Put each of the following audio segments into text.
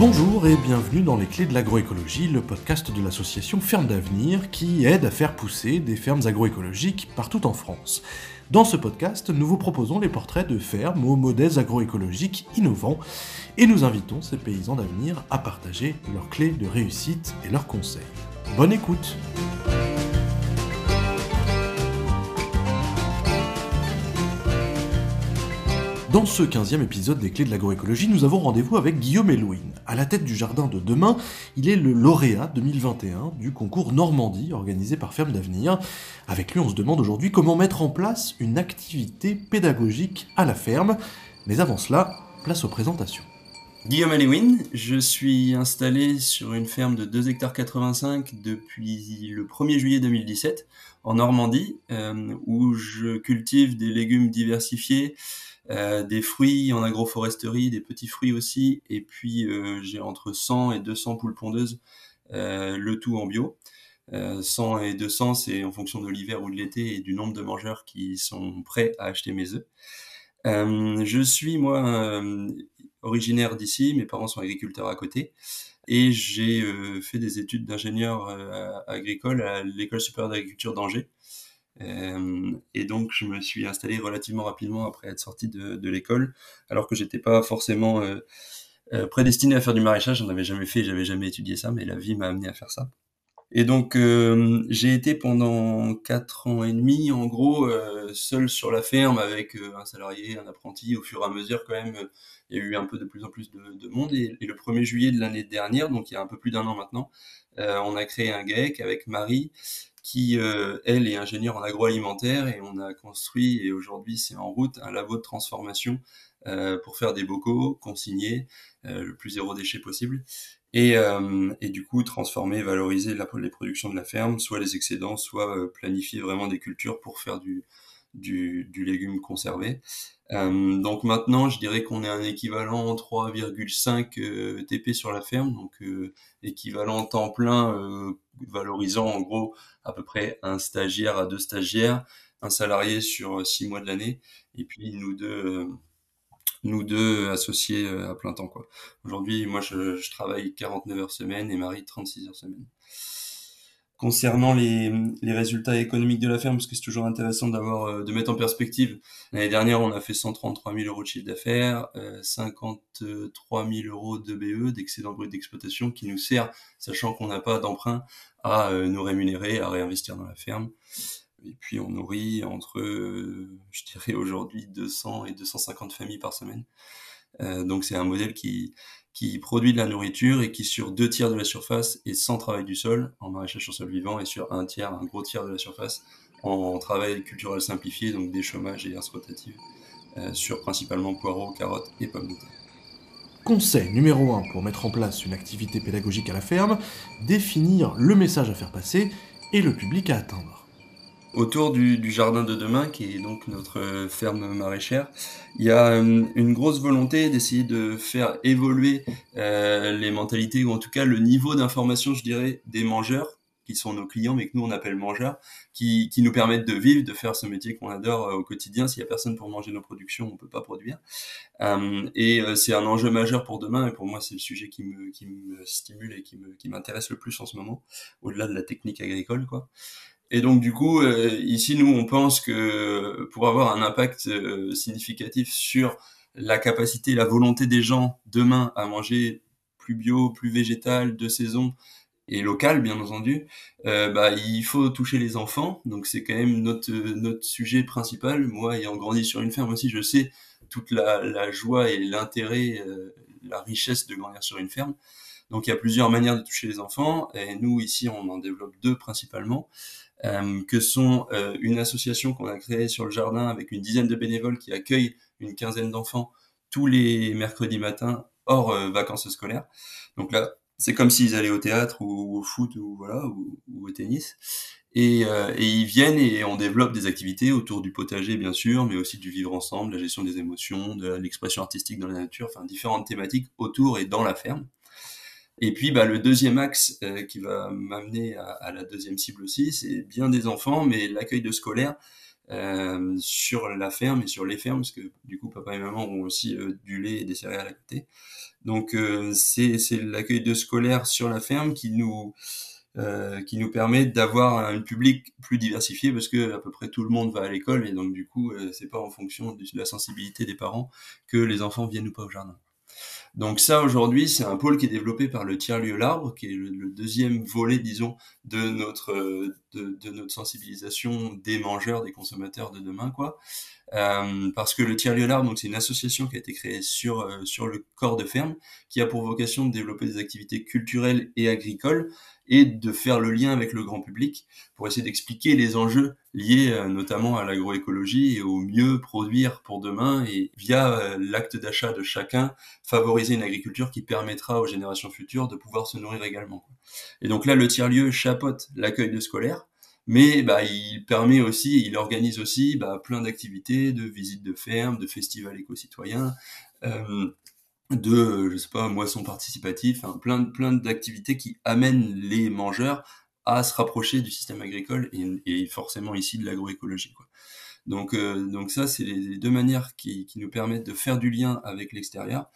Bonjour et bienvenue dans les clés de l'agroécologie, le podcast de l'association Ferme d'Avenir qui aide à faire pousser des fermes agroécologiques partout en France. Dans ce podcast, nous vous proposons les portraits de fermes aux modèles agroécologiques innovants et nous invitons ces paysans d'avenir à partager leurs clés de réussite et leurs conseils. Bonne écoute Dans ce 15e épisode des Clés de l'agroécologie, nous avons rendez-vous avec Guillaume Elouin. À la tête du jardin de demain, il est le lauréat 2021 du concours Normandie organisé par Ferme d'Avenir. Avec lui, on se demande aujourd'hui comment mettre en place une activité pédagogique à la ferme. Mais avant cela, place aux présentations. Guillaume Elouin, je suis installé sur une ferme de 2 hectares 85 depuis le 1er juillet 2017 en Normandie, euh, où je cultive des légumes diversifiés, euh, des fruits en agroforesterie, des petits fruits aussi, et puis euh, j'ai entre 100 et 200 poules pondeuses, euh, le tout en bio. 100 et 200, c'est en fonction de l'hiver ou de l'été et du nombre de mangeurs qui sont prêts à acheter mes œufs. je suis moi originaire d'ici, mes parents sont agriculteurs à côté, et j'ai fait des études d'ingénieur agricole à l'école supérieure d'agriculture d'Angers. Euh, et donc, je me suis installé relativement rapidement après être sorti de, l'école, alors que j'étais pas forcément euh, euh, prédestiné à faire du maraîchage. J'en avais jamais fait, j'avais jamais étudié ça, mais la vie m'a amené à faire ça. Et donc, j'ai été pendant quatre ans et demi, en gros, euh, seul sur la ferme avec un salarié, un apprenti. Au fur et à mesure, quand même, il y a eu un peu de plus en plus de, de monde. Et, et, le 1er juillet de l'année dernière, donc il y a un peu plus d'un an maintenant, on a créé un GAEC avec Marie qui, euh, elle, est ingénieure en agroalimentaire et on a construit, et aujourd'hui c'est en route, un labo de transformation euh, pour faire des bocaux consignés, euh, le plus zéro déchet possible, et, et du coup transformer, valoriser la, les productions de la ferme, soit les excédents, soit planifier vraiment des cultures pour faire du, du, du légume conservé. Donc maintenant, je dirais qu'on est un équivalent 3,5 euh, TP sur la ferme, donc équivalent temps plein, valorisant en gros à peu près un stagiaire à deux stagiaires, un salarié sur six mois de l'année, et puis nous deux, nous deux associés à plein temps. quoi. Aujourd'hui, moi, je, je, travaille 49 heures semaine et Marie 36 heures semaine concernant les, les, résultats économiques de la ferme, parce que c'est toujours intéressant d'avoir euh, de mettre en perspective. L'année dernière, on a fait 133 000 euros de chiffre d'affaires, euh, 53 000 euros de BE, d'excédent brut d'exploitation, qui nous sert, sachant qu'on n'a pas d'emprunt, à euh, nous rémunérer, à réinvestir dans la ferme. Et puis on nourrit entre, euh, je dirais aujourd'hui, 200 et 250 familles par semaine. Euh, donc c'est un modèle qui, qui produit de la nourriture et qui sur deux tiers de la surface est sans travail du sol en maraîchage sur sol vivant et sur un tiers, un gros tiers de la surface en travail culturel simplifié, donc des chômages et herses rotatives, euh, sur principalement poireaux, carottes et pommes de terre. Conseil numéro 1 pour mettre en place une activité pédagogique à la ferme, définir le message à faire passer et le public à atteindre autour du, du, jardin de demain, qui est donc notre ferme maraîchère, il y a euh, une grosse volonté d'essayer de faire évoluer euh, les mentalités, ou en tout cas le niveau d'information, je dirais, des mangeurs, qui sont nos clients, mais que nous on appelle mangeurs, qui, qui nous permettent de vivre, de faire ce métier qu'on adore euh, au quotidien. S'il y a personne pour manger nos productions, on peut pas produire. Euh, et euh, c'est un enjeu majeur pour demain, et pour moi c'est le sujet qui me, qui me stimule et qui m'intéresse le plus en ce moment, au-delà de la technique agricole, quoi. Et donc du coup, euh, ici, nous, on pense que pour avoir un impact euh, significatif sur la capacité, la volonté des gens demain à manger plus bio, plus végétal, de saison et local, bien entendu, euh, bah, il faut toucher les enfants. Donc c'est quand même notre, notre sujet principal. Moi, ayant grandi sur une ferme aussi, je sais toute la, la joie et l'intérêt, euh, la richesse de grandir sur une ferme. Donc il y a plusieurs manières de toucher les enfants. Et nous, ici, on en développe deux principalement que sont euh, une association qu'on a créée sur le jardin avec une dizaine de bénévoles qui accueillent une quinzaine d'enfants tous les mercredis matins hors euh, vacances scolaires. Donc là, c'est comme s'ils allaient au théâtre ou, au foot ou voilà ou, ou au tennis. Et, euh, et, ils viennent et on développe des activités autour du potager bien sûr, mais aussi du vivre ensemble, la gestion des émotions, de l'expression artistique dans la nature, enfin différentes thématiques autour et dans la ferme. Et puis, bah, le deuxième axe euh, qui va m'amener à, à, la deuxième cible aussi, c'est bien des enfants, mais l'accueil de scolaires. euh, sur la ferme et sur les fermes, parce que du coup, papa et maman ont aussi euh, du lait et des céréales à côté. Donc, euh, c'est l'accueil de scolaires sur la ferme qui nous, euh, qui nous permet d'avoir un public plus diversifié parce que à peu près tout le monde va à l'école et donc du coup c'est pas en fonction de la sensibilité des parents que les enfants viennent ou pas au jardin. Donc ça aujourd'hui c'est un pôle qui est développé par le tiers lieu l'arbre qui est le, deuxième volet disons de notre de, de, notre sensibilisation des mangeurs des consommateurs de demain quoi euh, parce que le tiers lieu l'arbre donc c'est une association qui a été créée sur euh, sur le corps de ferme qui a pour vocation de développer des activités culturelles et agricoles et de faire le lien avec le grand public pour essayer d'expliquer les enjeux liés euh, notamment à l'agroécologie et au mieux produire pour demain et via euh, l'acte d'achat de chacun favoriser une agriculture qui permettra aux générations futures de pouvoir se nourrir également. Et donc là le tiers-lieu chapeaute l'accueil de scolaires mais bah, il permet aussi, il organise aussi bah, plein d'activités, de visites de fermes, de festivals éco-citoyens, euh, de, je sais pas, moissons participatives, plein, plein d'activités qui amènent les mangeurs à se rapprocher du système agricole et, forcément ici de l'agroécologie. Donc, euh, donc ça, c'est les, deux manières qui, nous permettent de faire du lien avec l'extérieur.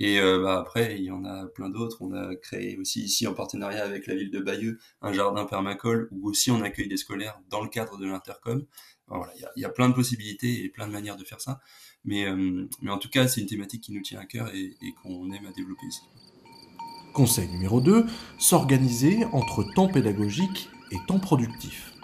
Et euh, bah, après, il y en a plein d'autres. On a créé aussi ici, en partenariat avec la ville de Bayeux, un jardin permacole où aussi on accueille des scolaires dans le cadre de l'intercom. Voilà, il y a, plein de possibilités et plein de manières de faire ça. Mais, euh, mais en tout cas, c'est une thématique qui nous tient à cœur et, et qu'on aime à développer ici. Conseil numéro 2, s'organiser entre temps pédagogique et temps productif.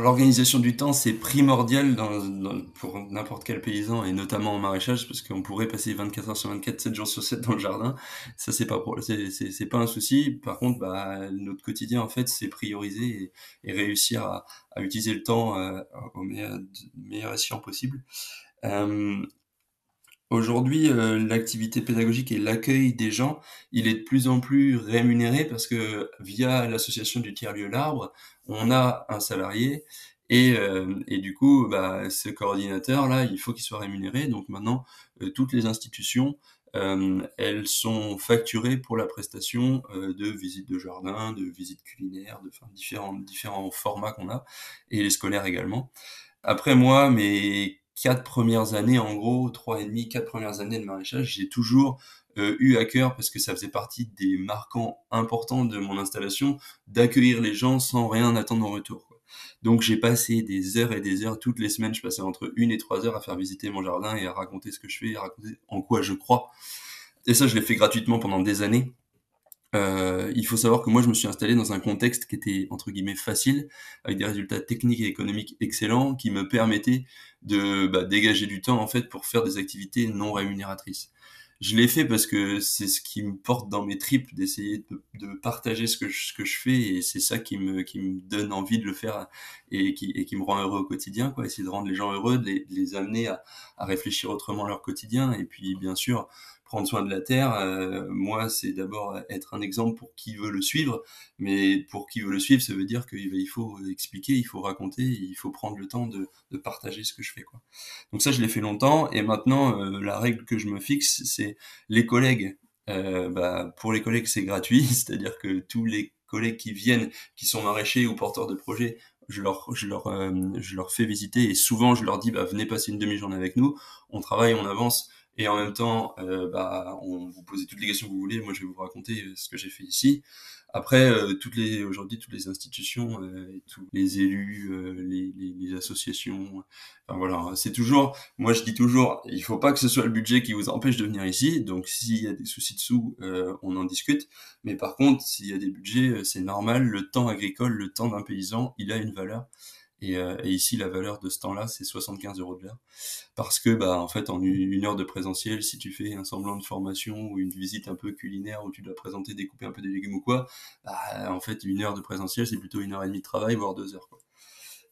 L'organisation du temps, c'est primordial dans, dans, pour n'importe quel paysan et notamment en maraîchage parce qu'on pourrait passer 24 heures sur 24, 7 jours sur 7 dans le jardin. Ça, c'est pas, pas un souci. Par contre, bah, notre quotidien, en fait, c'est prioriser et, et réussir à, à, utiliser le temps euh, au meilleur, meilleur escient possible. Euh, Aujourd'hui, euh, l'activité pédagogique et l'accueil des gens, il est de plus en plus rémunéré parce que via l'association du tiers-lieu L'Arbre, on a un salarié et, euh, et du coup, bah, ce coordinateur-là, il faut qu'il soit rémunéré. Donc maintenant, euh, toutes les institutions, euh, elles sont facturées pour la prestation euh, de visites de jardin, de visites culinaires, de enfin, différents, différents formats qu'on a, et les scolaires également. Après moi, mes quatre premières années, en gros, trois et demi, quatre premières années de maraîchage, j'ai toujours euh, eu à cœur, parce que ça faisait partie des marquants importants de mon installation, d'accueillir les gens sans rien attendre en retour. Donc j'ai passé des heures et des heures, toutes les semaines, je passais entre une et trois heures à faire visiter mon jardin et à raconter ce que je fais, à raconter en quoi je crois. Et ça, je l'ai fait gratuitement pendant des années. Euh, il faut savoir que moi, je me suis installé dans un contexte qui était entre guillemets facile, avec des résultats techniques et économiques excellents, qui me permettaient de bah, dégager du temps en fait pour faire des activités non rémunératrices. Je l'ai fait parce que c'est ce qui me porte dans mes tripes d'essayer de, partager ce que je, fais et c'est ça qui me qui me donne envie de le faire et qui et qui me rend heureux au quotidien quoi. Essayer de rendre les gens heureux, de les, de les amener à, à réfléchir autrement leur quotidien et puis bien sûr prendre soin de la terre, euh, moi, c'est d'abord être un exemple pour qui veut le suivre. Mais pour qui veut le suivre, ça veut dire qu'il faut expliquer, il faut raconter, il faut prendre le temps de, de partager ce que je fais. Quoi. Donc ça, je l'ai fait longtemps. Et maintenant, euh, la règle que je me fixe, c'est les collègues. Euh, bah, pour les collègues, c'est gratuit, c'est-à-dire que tous les collègues qui viennent, qui sont maraîchers ou porteurs de projets, je leur, je leur, euh, je leur fais visiter et souvent je leur dis, bah, venez passer une demi-journée avec nous, on travaille, on avance et en même temps, euh, bah, on vous posez toutes les questions que vous voulez. Moi, je vais vous raconter euh, ce que j'ai fait ici. Après, euh, toutes les aujourd'hui, toutes les institutions, euh, tous les élus, les, les, les, associations, enfin voilà, c'est toujours. Moi, je dis toujours, il faut pas que ce soit le budget qui vous empêche de venir ici. Donc, s'il y a des soucis dessous, on en discute. Mais par contre, s'il y a des budgets, c'est normal. Le temps agricole, le temps d'un paysan, il a une valeur. Et, euh, et, ici, la valeur de ce temps-là, c'est 75 euros de l'heure. Parce que, bah, en fait, en une heure de présentiel, si tu fais un semblant de formation ou une visite un peu culinaire où tu dois présenter, découper un peu des légumes ou quoi, bah, en fait, une heure de présentiel, c'est plutôt une heure et demie de travail, voire deux heures, quoi.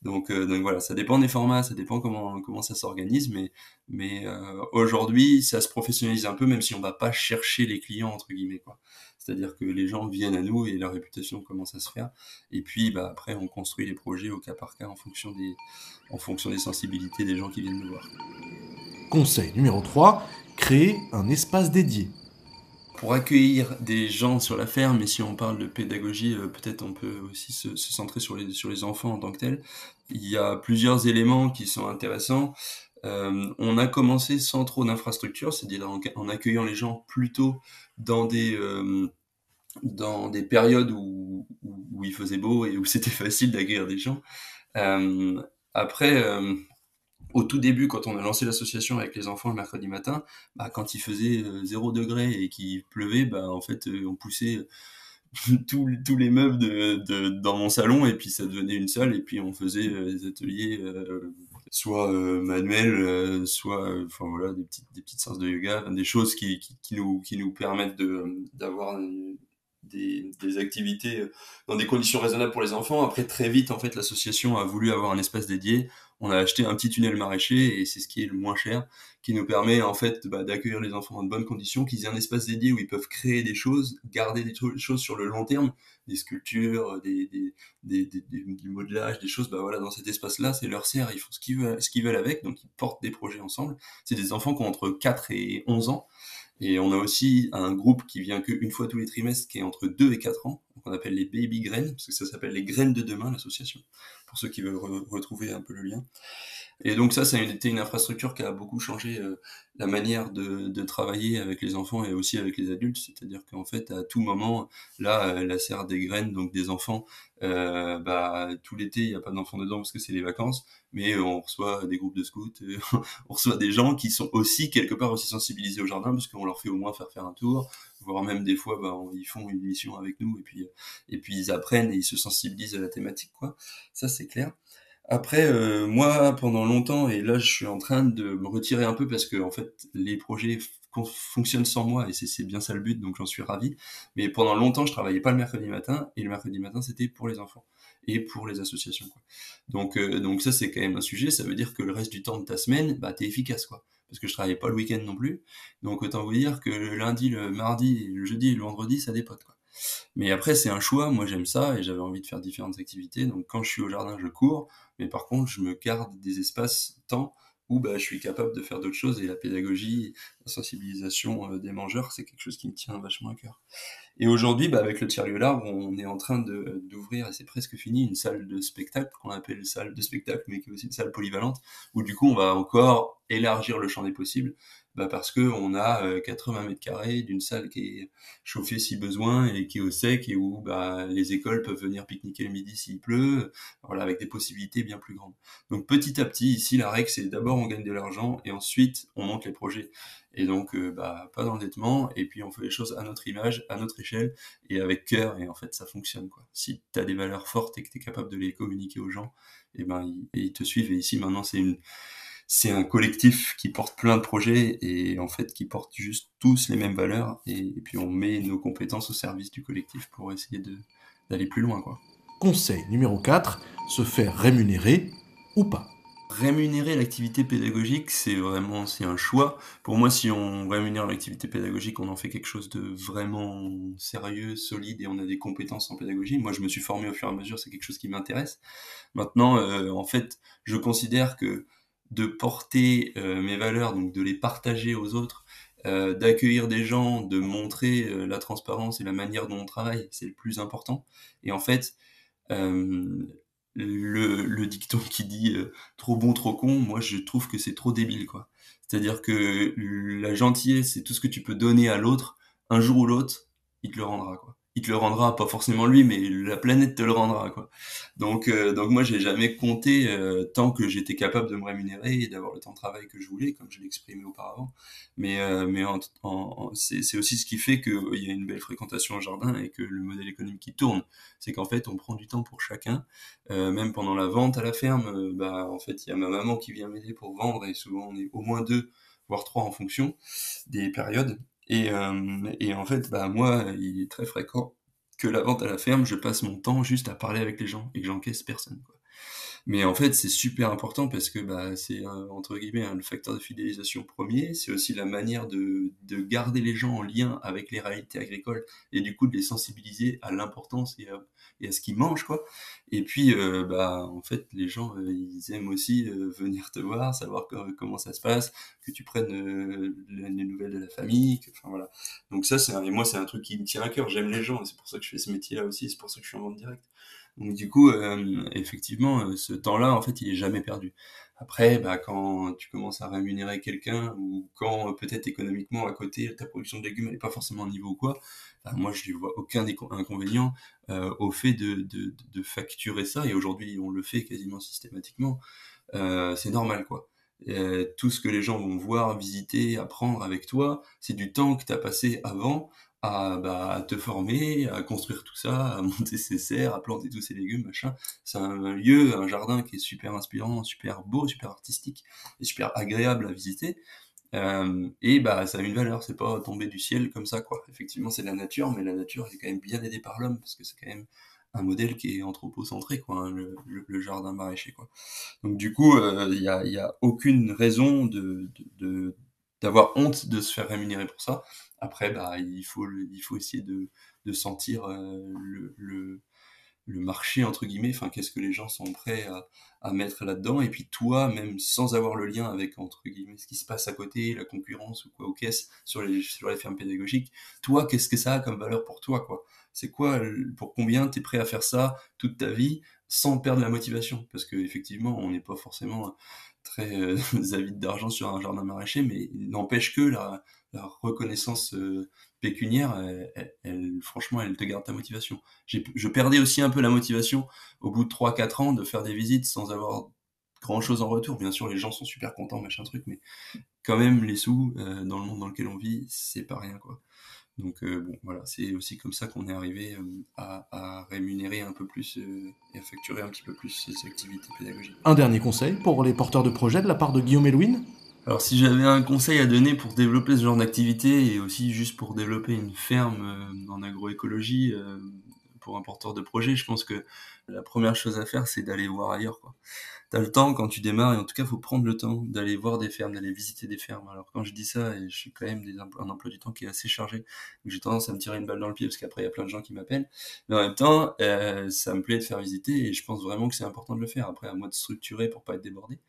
Donc, euh, donc voilà, ça dépend des formats, ça dépend comment comment ça s'organise, mais mais euh, aujourd'hui, ça se professionnalise un peu, même si on va pas chercher les clients entre guillemets, quoi. C'est-à-dire que les gens viennent à nous et la réputation commence à se faire. Et puis bah, après, on construit les projets au cas par cas en fonction des, en fonction des sensibilités des gens qui viennent nous voir. Conseil numéro 3, créer un espace dédié. Pour accueillir des gens sur la ferme, et si on parle de pédagogie, euh, peut-être on peut aussi se, centrer sur les, enfants en tant que tels. Il y a plusieurs éléments qui sont intéressants. Euh, on a commencé sans trop d'infrastructures, c'est-à-dire en, accueillant les gens plutôt dans des, euh, dans des périodes où, il faisait beau et où c'était facile d'accueillir des gens. après, au tout début, quand on a lancé l'association avec les enfants le mercredi matin, bah, quand il faisait 0 euh, degré et qu'il pleuvait, bah, en fait, euh, on poussait tous, tous les meubles dans mon salon et puis ça devenait une salle et puis on faisait euh, des ateliers soit manuels, soit enfin voilà des petites des petites séances de yoga, des choses qui, qui, qui, nous qui nous permettent de d'avoir des, des, activités dans des conditions raisonnables pour les enfants. Après, très vite, en fait, l'association a voulu avoir un espace dédié on a acheté un petit tunnel maraîcher et c'est ce qui est le moins cher, qui nous permet en fait bah, d'accueillir les enfants dans de bonnes conditions, qu'ils aient un espace dédié où ils peuvent créer des choses, garder des choses sur le long terme, des sculptures, des, des, des, du modelage, des choses. Bah voilà, dans cet espace-là, c'est leur serre, ils font ce qu'ils veulent, ce qu'ils veulent avec, donc ils portent des projets ensemble. C'est des enfants qui ont entre 4 et 11 ans. Et on a aussi un groupe qui vient qu'une fois tous les trimestres, qui est entre 2 et 4 ans, qu'on appelle les baby graines, parce que ça s'appelle les graines de demain, l'association, pour ceux qui veulent retrouver un peu le lien. Et donc ça, ça a été une infrastructure qui a beaucoup changé euh, la manière de, travailler avec les enfants et aussi avec les adultes. C'est-à-dire qu'en fait, à tout moment, là, euh, la serre des graines, donc des enfants, euh, bah, tout l'été, il n'y a pas d'enfants dedans parce que c'est les vacances, mais on reçoit des groupes de scouts, on reçoit des gens qui sont aussi quelque part aussi sensibilisés au jardin parce qu'on leur fait au moins faire faire un tour, voire même des fois, bah, ils font une mission avec nous et puis et puis ils apprennent et ils se sensibilisent à la thématique, quoi. Ça, c'est clair. Après, euh, moi, pendant longtemps, et là, je suis en train de me retirer un peu parce que, en fait, les projets fonctionnent sans moi et c'est bien ça le but, donc j'en suis ravi. Mais pendant longtemps, je travaillais pas le mercredi matin et le mercredi matin, c'était pour les enfants et pour les associations. Quoi. Donc, euh, donc ça, c'est quand même un sujet. Ça veut dire que le reste du temps de ta semaine, bah, t'es efficace, quoi. Parce que je travaillais pas le week-end non plus. Donc, autant vous dire que le lundi, le mardi, le jeudi et le vendredi, ça dépote. Mais après, c'est un choix. Moi, j'aime ça et j'avais envie de faire différentes activités. Donc, quand je suis au jardin, je cours. Mais par contre, je me garde des espaces temps où bah, je suis capable de faire d'autres choses. Et la pédagogie, la sensibilisation euh, des mangeurs, c'est quelque chose qui me tient vachement à cœur. Et aujourd'hui, bah, avec le tiers-lieu l'arbre, on est en train d'ouvrir, et c'est presque fini, une salle de spectacle qu'on appelle salle de spectacle, mais qui est aussi une salle polyvalente, où du coup, on va encore élargir le champ des possibles bah parce que on a 80 euh, mètres carrés d'une salle qui est chauffée si besoin et qui est au sec et où bah, les écoles peuvent venir pique-niquer le midi s'il pleut, voilà, avec des possibilités bien plus grandes. Donc petit à petit, ici, la règle, c'est d'abord on gagne de l'argent et ensuite on monte les projets. Et donc, euh, bah, pas d'endettement, et puis on fait les choses à notre image, à notre échelle, et avec cœur, et en fait, ça fonctionne. Quoi. Si tu as des valeurs fortes et que tu es capable de les communiquer aux gens, et ben, et ils te suivent. Et ici, maintenant, c'est une c'est un collectif qui porte plein de projets et en fait qui porte juste tous les mêmes valeurs et, puis on met nos compétences au service du collectif pour essayer d'aller plus loin quoi. Conseil numéro 4, se faire rémunérer ou pas. Rémunérer l'activité pédagogique, c'est vraiment c'est un choix. Pour moi, si on rémunère l'activité pédagogique, on en fait quelque chose de vraiment sérieux, solide et on a des compétences en pédagogie. Moi, je me suis formé au fur et à mesure, c'est quelque chose qui m'intéresse. Maintenant, euh, en fait, je considère que de porter euh, mes valeurs, donc de les partager aux autres, euh, d'accueillir des gens, de montrer euh, la transparence et la manière dont on travaille, c'est le plus important. Et en fait, le, le, dicton qui dit trop bon, trop con, moi je trouve que c'est trop débile, quoi. C'est-à-dire que la gentillesse, c'est tout ce que tu peux donner à l'autre, un jour ou l'autre, il te le rendra, quoi il te le rendra, pas forcément lui, mais la planète te le rendra, quoi. Donc, euh, donc moi, j'ai jamais compté euh, tant que j'étais capable de me rémunérer et d'avoir le temps de travail que je voulais, comme je l'exprimais auparavant. Mais, euh, mais c'est aussi ce qui fait qu'il y a une belle fréquentation au jardin et que le modèle économique qui tourne, c'est qu'en fait, on prend du temps pour chacun. même pendant la vente à la ferme, bah, en fait, il y a ma maman qui vient m'aider pour vendre et souvent on est au moins deux, voire trois en fonction des périodes. Et, euh, et en fait, bah, moi, il est très fréquent que la vente à la ferme, je passe mon temps juste à parler avec les gens et que j'encaisse personne. Quoi. Mais en fait, c'est super important parce que bah, c'est entre guillemets le facteur de fidélisation premier. C'est aussi la manière de, de, garder les gens en lien avec les réalités agricoles et du coup de les sensibiliser à l'importance et, à ce qu'ils mangent quoi. Et puis euh, bah en fait les gens euh, ils aiment aussi euh, venir te voir, savoir comment ça se passe, que tu prennes les nouvelles de la famille, enfin voilà. Donc ça c'est et moi c'est un truc qui me tient à cœur. J'aime les gens c'est pour ça que je fais ce métier là aussi. C'est pour ça que je suis en vente directe. Donc du coup, euh, effectivement, euh, ce temps-là, en fait, il est jamais perdu. Après, bah, quand tu commences à rémunérer quelqu'un ou quand euh, peut-être économiquement à côté ta production de légumes n'est pas forcément au niveau ou quoi, bah, moi je ne vois aucun inconvénient au fait de, facturer ça et aujourd'hui on le fait quasiment systématiquement. c'est normal quoi. tout ce que les gens vont voir, visiter, apprendre avec toi, c'est du temps que tu as passé avant à, bah, te former, à construire tout ça, à monter ses serres, à planter tous ces légumes, machin. C'est un, lieu, un jardin qui est super inspirant, super beau, super artistique et super agréable à visiter. Euh, et bah ça a une valeur, c'est pas tombé du ciel comme ça quoi. Effectivement c'est la nature, mais la nature est quand même bien aidée par l'homme parce que c'est quand même un modèle qui est anthropocentré quoi, hein, le, le, jardin maraîcher quoi. Donc du coup il euh, y, a, y, a, aucune raison de d'avoir honte de se faire rémunérer pour ça. Après, bah, il faut, il faut essayer de, sentir euh, le, le, marché, entre guillemets, enfin, qu'est-ce que les gens sont prêts à, mettre là-dedans. Et puis toi, même sans avoir le lien avec, entre guillemets, ce qui se passe à côté, la concurrence ou quoi, aux caisses, sur les, sur les fermes pédagogiques, toi, qu'est-ce que ça a comme valeur pour toi, quoi? C'est quoi, pour combien tu es prêt à faire ça toute ta vie sans perdre la motivation? Parce que effectivement, on n'est pas forcément très euh, avide d'argent sur un jardin maraîcher, mais n'empêche que la, la reconnaissance euh, pécuniaire, elle, franchement, elle te garde ta motivation. Je perdais aussi un peu la motivation au bout de 3-4 ans de faire des visites sans avoir grand chose en retour. Bien sûr, les gens sont super contents, machin truc, mais quand même, les sous, euh, dans le monde dans lequel on vit, c'est pas rien, quoi. Donc euh, bon, voilà, c'est aussi comme ça qu'on est arrivé à, à, rémunérer un peu plus et à facturer un petit peu plus ces activités pédagogiques. Un dernier conseil pour les porteurs de projets de la part de Guillaume Elouine alors si j'avais un conseil à donner pour développer ce genre d'activité et aussi juste pour développer une ferme euh, en agroécologie euh, un porteur de projet, je pense que la première chose à faire c'est d'aller voir ailleurs. Tu as le temps quand tu démarres et en tout cas il faut prendre le temps d'aller voir des fermes, d'aller visiter des fermes. Alors quand je dis ça, et je suis quand même un emploi du temps qui est assez chargé, j'ai tendance à me tirer une balle dans le pied parce qu'après il y a plein de gens qui m'appellent. Mais en même temps, euh, ça me plaît de faire visiter et je pense vraiment que c'est important de le faire. Après à moi de structurer pour pas être débordé.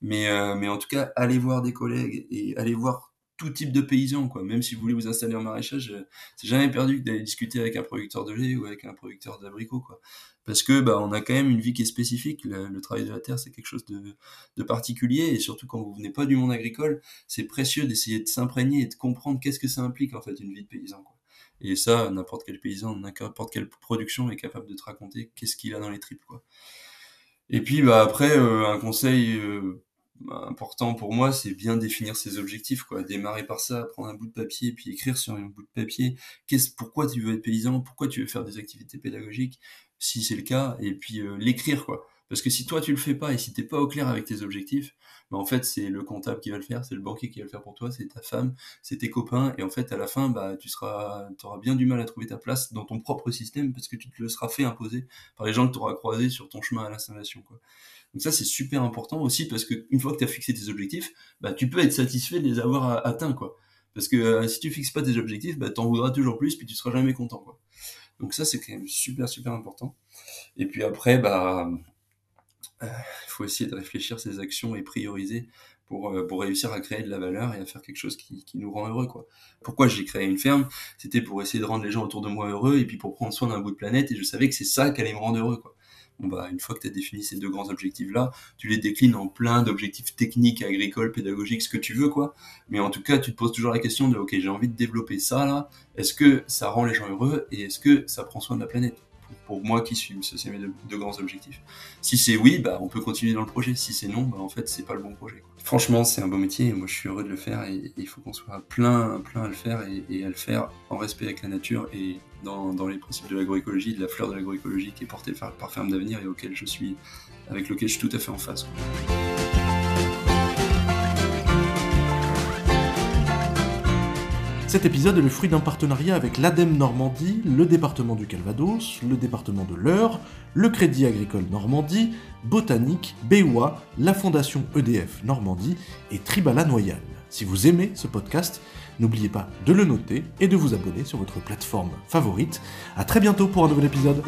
Mais, euh, mais en tout cas, allez voir des collègues et allez voir tout type de paysans, quoi. Même si vous voulez vous installer en maraîchage, euh, c'est jamais perdu d'aller discuter avec un producteur de lait ou avec un producteur d'abricots, quoi. Parce que, bah, on a quand même une vie qui est spécifique. Le, travail de la terre, c'est quelque chose de, de, particulier. Et surtout quand vous venez pas du monde agricole, c'est précieux d'essayer de s'imprégner et de comprendre qu'est-ce que ça implique, en fait, une vie de paysan, quoi. Et ça, n'importe quel paysan, n'importe quelle production est capable de te raconter qu'est-ce qu'il a dans les tripes, quoi. Et puis, bah, après, euh, un conseil, important pour moi, c'est bien définir ses objectifs, quoi. Démarrer par ça, prendre un bout de papier, puis écrire sur un bout de papier, qu'est-ce, pourquoi tu veux être paysan, pourquoi tu veux faire des activités pédagogiques, si c'est le cas, et puis euh, l'écrire, quoi. Parce que si toi tu le fais pas et si t'es pas au clair avec tes objectifs, ben en fait c'est le comptable qui va le faire, c'est le banquier qui va le faire pour toi, c'est ta femme, c'est tes copains, et en fait à la fin bah tu seras, auras bien du mal à trouver ta place dans ton propre système parce que tu te le seras fait imposer par les gens que tu auras croisés sur ton chemin à l'installation. Donc ça, c'est super important aussi parce que une fois que tu as fixé tes objectifs, bah, tu peux être satisfait de les avoir atteints, quoi. Parce que euh, si tu fixes pas tes objectifs, bah, t'en voudras toujours plus, puis tu seras jamais content, quoi. Donc ça, c'est quand même super, super important. Et puis après, bah, il faut essayer de réfléchir ses actions et prioriser pour, euh, pour réussir à créer de la valeur et à faire quelque chose qui, qui nous rend heureux, quoi. Pourquoi j'ai créé une ferme? C'était pour essayer de rendre les gens autour de moi heureux et puis pour prendre soin d'un bout de planète et je savais que c'est ça qui allait me rendre heureux, quoi bah, une fois que tu as défini ces deux grands objectifs-là, tu les déclines en plein d'objectifs techniques, agricoles, pédagogiques, ce que tu veux, quoi. Mais en tout cas, tu te poses toujours la question de, ok, j'ai envie de développer ça, là. Est-ce que ça rend les gens heureux et est-ce que ça prend soin de la planète? Pour, moi qui suis, c'est mes deux, grands objectifs. Si c'est oui, bah, on peut continuer dans le projet. Si c'est non, bah, en fait, c'est pas le bon projet. Franchement, c'est un beau métier et moi, je suis heureux de le faire et il faut qu'on soit plein, plein à le faire et, à le faire en respect avec la nature et dans, les principes de l'agroécologie, de la fleur de l'agroécologie qui est portée par, par Ferme d'Avenir et auquel je suis, avec lequel je suis tout à fait en face. Cet épisode est le fruit d'un partenariat avec l'ADEME Normandie, le département du Calvados, le département de l'Eure, le Crédit Agricole Normandie, Botanique, BOA, la Fondation EDF Normandie et Tribala Noyal. Si vous aimez ce podcast, n'oubliez pas de le noter et de vous abonner sur votre plateforme favorite. A très bientôt pour un nouvel épisode.